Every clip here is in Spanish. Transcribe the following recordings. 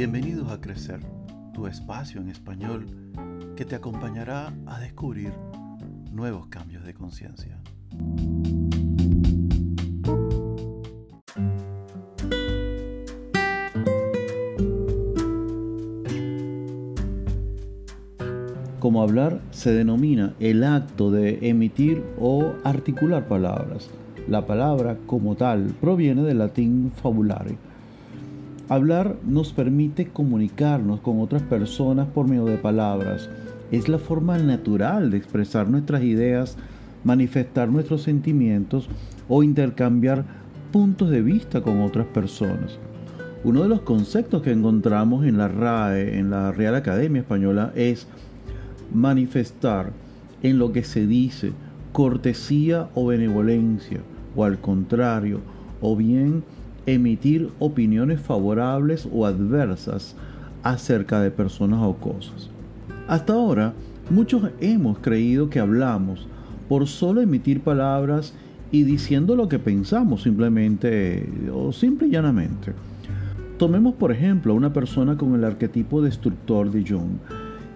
Bienvenidos a Crecer, tu espacio en español que te acompañará a descubrir nuevos cambios de conciencia. Como hablar se denomina el acto de emitir o articular palabras. La palabra como tal proviene del latín fabulare. Hablar nos permite comunicarnos con otras personas por medio de palabras. Es la forma natural de expresar nuestras ideas, manifestar nuestros sentimientos o intercambiar puntos de vista con otras personas. Uno de los conceptos que encontramos en la RAE, en la Real Academia Española, es manifestar en lo que se dice cortesía o benevolencia, o al contrario, o bien emitir opiniones favorables o adversas acerca de personas o cosas. Hasta ahora, muchos hemos creído que hablamos por solo emitir palabras y diciendo lo que pensamos simplemente o simple y llanamente. Tomemos por ejemplo a una persona con el arquetipo destructor de Jung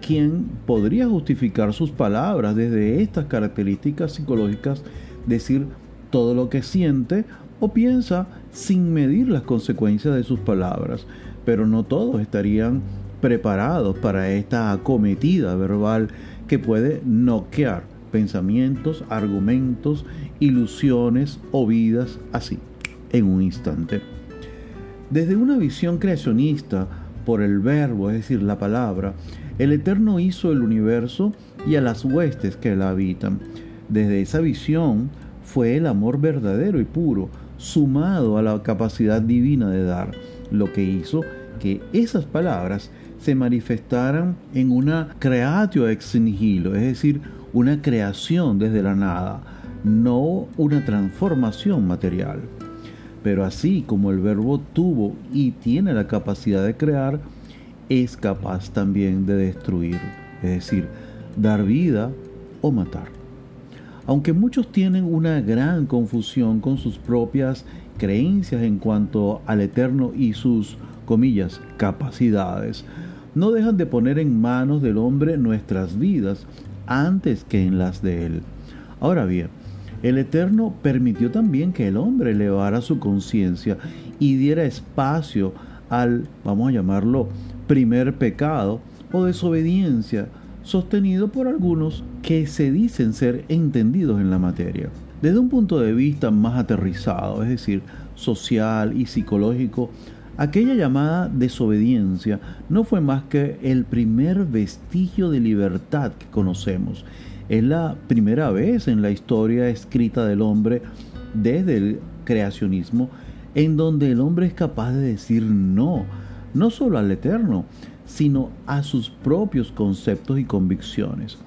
quien podría justificar sus palabras desde estas características psicológicas, decir todo lo que siente o piensa sin medir las consecuencias de sus palabras, pero no todos estarían preparados para esta acometida verbal que puede noquear pensamientos, argumentos, ilusiones o vidas así, en un instante. Desde una visión creacionista por el verbo, es decir, la palabra, el Eterno hizo el universo y a las huestes que la habitan. Desde esa visión fue el amor verdadero y puro, sumado a la capacidad divina de dar, lo que hizo que esas palabras se manifestaran en una creatio ex nihilo, es decir, una creación desde la nada, no una transformación material. Pero así como el verbo tuvo y tiene la capacidad de crear, es capaz también de destruir, es decir, dar vida o matar. Aunque muchos tienen una gran confusión con sus propias creencias en cuanto al eterno y sus, comillas, capacidades, no dejan de poner en manos del hombre nuestras vidas antes que en las de él. Ahora bien, el Eterno permitió también que el hombre elevara su conciencia y diera espacio al, vamos a llamarlo, primer pecado o desobediencia sostenido por algunos que se dicen ser entendidos en la materia. Desde un punto de vista más aterrizado, es decir, social y psicológico, aquella llamada desobediencia no fue más que el primer vestigio de libertad que conocemos. Es la primera vez en la historia escrita del hombre desde el creacionismo en donde el hombre es capaz de decir no no solo al Eterno, sino a sus propios conceptos y convicciones.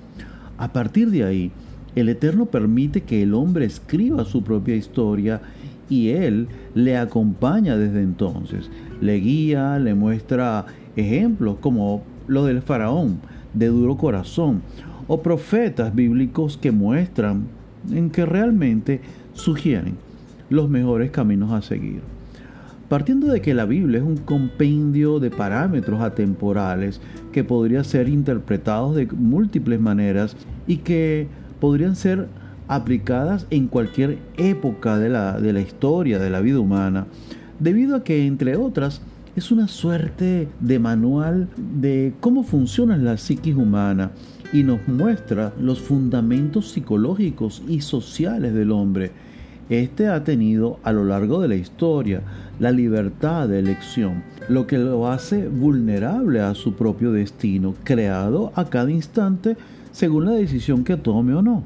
A partir de ahí, el Eterno permite que el hombre escriba su propia historia y Él le acompaña desde entonces. Le guía, le muestra ejemplos como lo del faraón de duro corazón o profetas bíblicos que muestran en que realmente sugieren los mejores caminos a seguir. Partiendo de que la Biblia es un compendio de parámetros atemporales que podrían ser interpretados de múltiples maneras y que podrían ser aplicadas en cualquier época de la, de la historia de la vida humana, debido a que, entre otras, es una suerte de manual de cómo funciona la psiquis humana y nos muestra los fundamentos psicológicos y sociales del hombre este ha tenido a lo largo de la historia la libertad de elección, lo que lo hace vulnerable a su propio destino, creado a cada instante según la decisión que tome o no.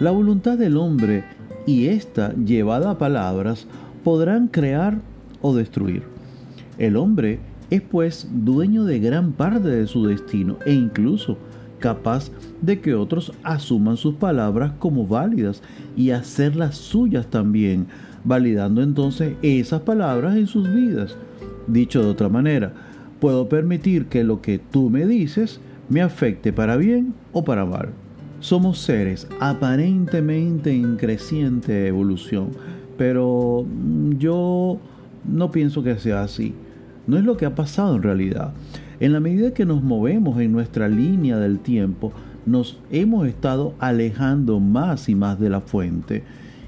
La voluntad del hombre y esta llevada a palabras podrán crear o destruir. El hombre es pues dueño de gran parte de su destino e incluso capaz de que otros asuman sus palabras como válidas y hacerlas suyas también, validando entonces esas palabras en sus vidas. Dicho de otra manera, puedo permitir que lo que tú me dices me afecte para bien o para mal. Somos seres aparentemente en creciente evolución, pero yo no pienso que sea así. no es lo que ha pasado en realidad. En la medida que nos movemos en nuestra línea del tiempo, nos hemos estado alejando más y más de la fuente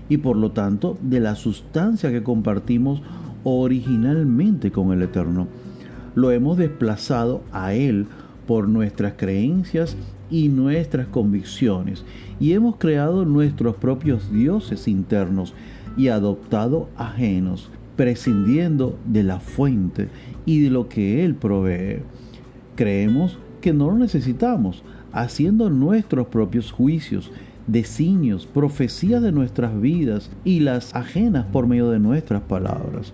y por lo tanto de la sustancia que compartimos originalmente con el Eterno. Lo hemos desplazado a Él por nuestras creencias y nuestras convicciones y hemos creado nuestros propios dioses internos y adoptado ajenos, prescindiendo de la fuente y de lo que Él provee. Creemos que no lo necesitamos, haciendo nuestros propios juicios, designios, profecías de nuestras vidas y las ajenas por medio de nuestras palabras.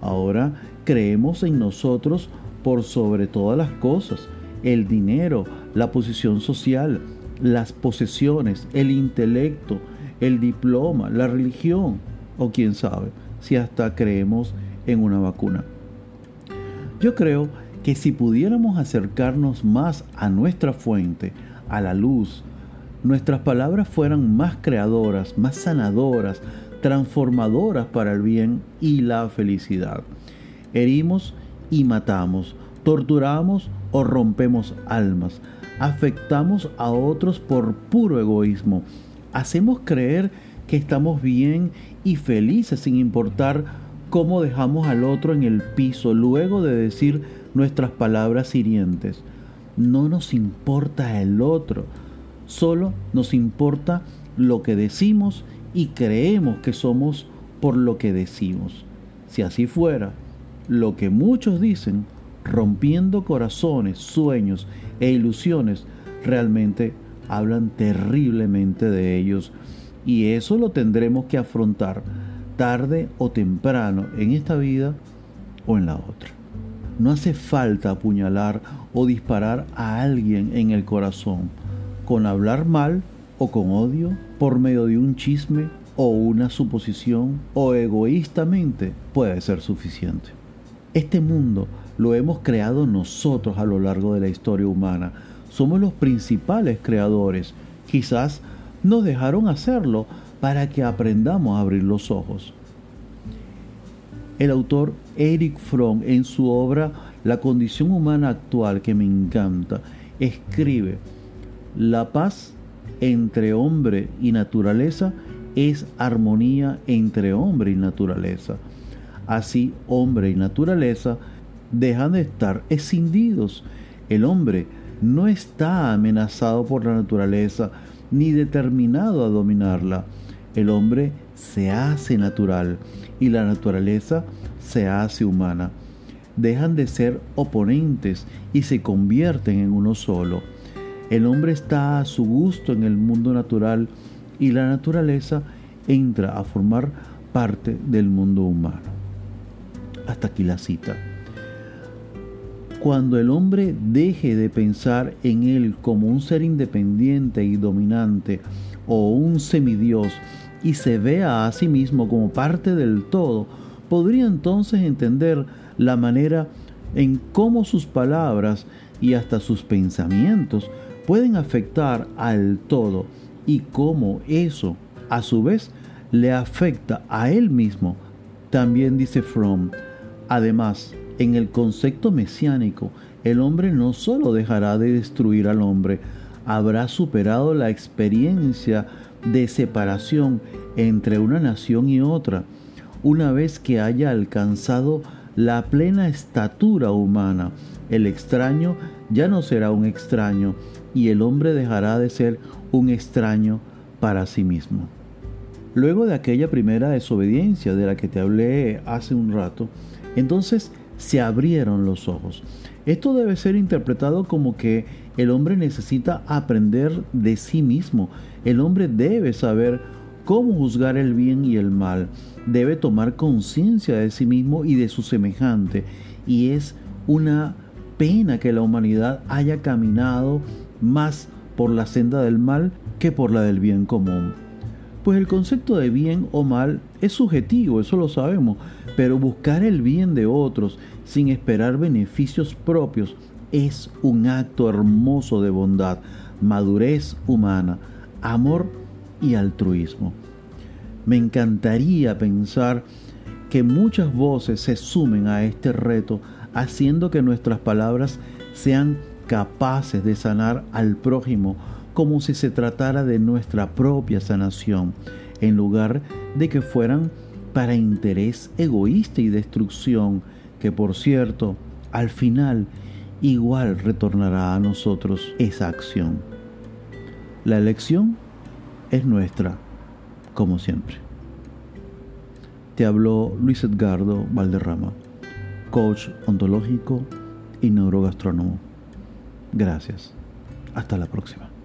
Ahora creemos en nosotros por sobre todas las cosas, el dinero, la posición social, las posesiones, el intelecto, el diploma, la religión, o quién sabe, si hasta creemos en una vacuna. Yo creo que si pudiéramos acercarnos más a nuestra fuente, a la luz, nuestras palabras fueran más creadoras, más sanadoras, transformadoras para el bien y la felicidad. Herimos y matamos, torturamos o rompemos almas, afectamos a otros por puro egoísmo, hacemos creer que estamos bien y felices sin importar cómo dejamos al otro en el piso luego de decir nuestras palabras hirientes. No nos importa el otro, solo nos importa lo que decimos y creemos que somos por lo que decimos. Si así fuera, lo que muchos dicen, rompiendo corazones, sueños e ilusiones, realmente hablan terriblemente de ellos y eso lo tendremos que afrontar tarde o temprano en esta vida o en la otra. No hace falta apuñalar o disparar a alguien en el corazón con hablar mal o con odio por medio de un chisme o una suposición o egoístamente puede ser suficiente. Este mundo lo hemos creado nosotros a lo largo de la historia humana. Somos los principales creadores. Quizás nos dejaron hacerlo para que aprendamos a abrir los ojos. El autor Eric Fromm en su obra La condición humana actual, que me encanta, escribe, la paz entre hombre y naturaleza es armonía entre hombre y naturaleza. Así, hombre y naturaleza dejan de estar escindidos. El hombre no está amenazado por la naturaleza ni determinado a dominarla. El hombre se hace natural y la naturaleza se hace humana. Dejan de ser oponentes y se convierten en uno solo. El hombre está a su gusto en el mundo natural y la naturaleza entra a formar parte del mundo humano. Hasta aquí la cita. Cuando el hombre deje de pensar en él como un ser independiente y dominante o un semidios y se vea a sí mismo como parte del todo, podría entonces entender la manera en cómo sus palabras y hasta sus pensamientos pueden afectar al todo y cómo eso a su vez le afecta a él mismo. También dice Fromm, además, en el concepto mesiánico, el hombre no solo dejará de destruir al hombre, habrá superado la experiencia de separación entre una nación y otra, una vez que haya alcanzado la plena estatura humana. El extraño ya no será un extraño y el hombre dejará de ser un extraño para sí mismo. Luego de aquella primera desobediencia de la que te hablé hace un rato, entonces se abrieron los ojos. Esto debe ser interpretado como que el hombre necesita aprender de sí mismo. El hombre debe saber cómo juzgar el bien y el mal. Debe tomar conciencia de sí mismo y de su semejante. Y es una pena que la humanidad haya caminado más por la senda del mal que por la del bien común. Pues el concepto de bien o mal es subjetivo, eso lo sabemos, pero buscar el bien de otros sin esperar beneficios propios es un acto hermoso de bondad, madurez humana, amor y altruismo. Me encantaría pensar que muchas voces se sumen a este reto haciendo que nuestras palabras sean capaces de sanar al prójimo como si se tratara de nuestra propia sanación, en lugar de que fueran para interés egoísta y destrucción, que por cierto, al final igual retornará a nosotros esa acción. La elección es nuestra, como siempre. Te habló Luis Edgardo Valderrama, coach ontológico y neurogastrónomo. Gracias. Hasta la próxima.